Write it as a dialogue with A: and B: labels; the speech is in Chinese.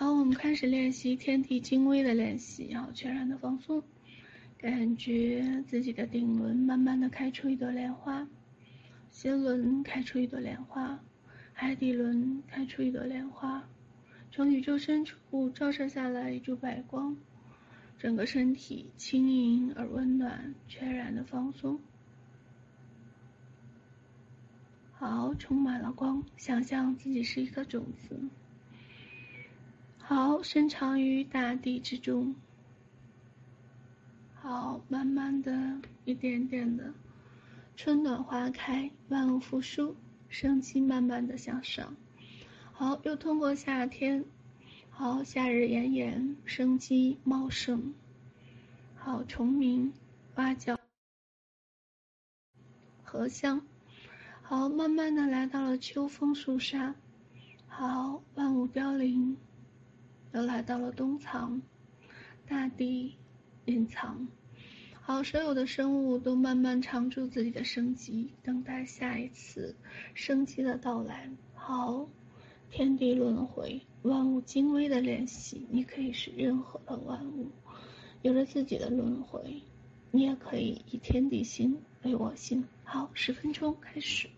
A: 好，我们开始练习天地精微的练习，好，全然的放松，感觉自己的顶轮慢慢的开出一朵莲花，心轮开出一朵莲花，海底轮开出一朵莲花，从宇宙深处照射下来一束白光，整个身体轻盈而温暖，全然的放松。好，充满了光，想象自己是一颗种子。好，深藏于大地之中。好，慢慢的一点点的，春暖花开，万物复苏，生机慢慢的向上。好，又通过夏天，好，夏日炎炎，生机茂盛。好，虫鸣，蛙叫，荷香。好，慢慢的来到了秋风肃杀。好，万物凋零。又来到了冬藏，大地隐藏，好，所有的生物都慢慢藏住自己的生机，等待下一次生机的到来。好，天地轮回，万物精微的练习，你可以是任何的万物，有着自己的轮回，你也可以以天地心为我心。好，十分钟开始。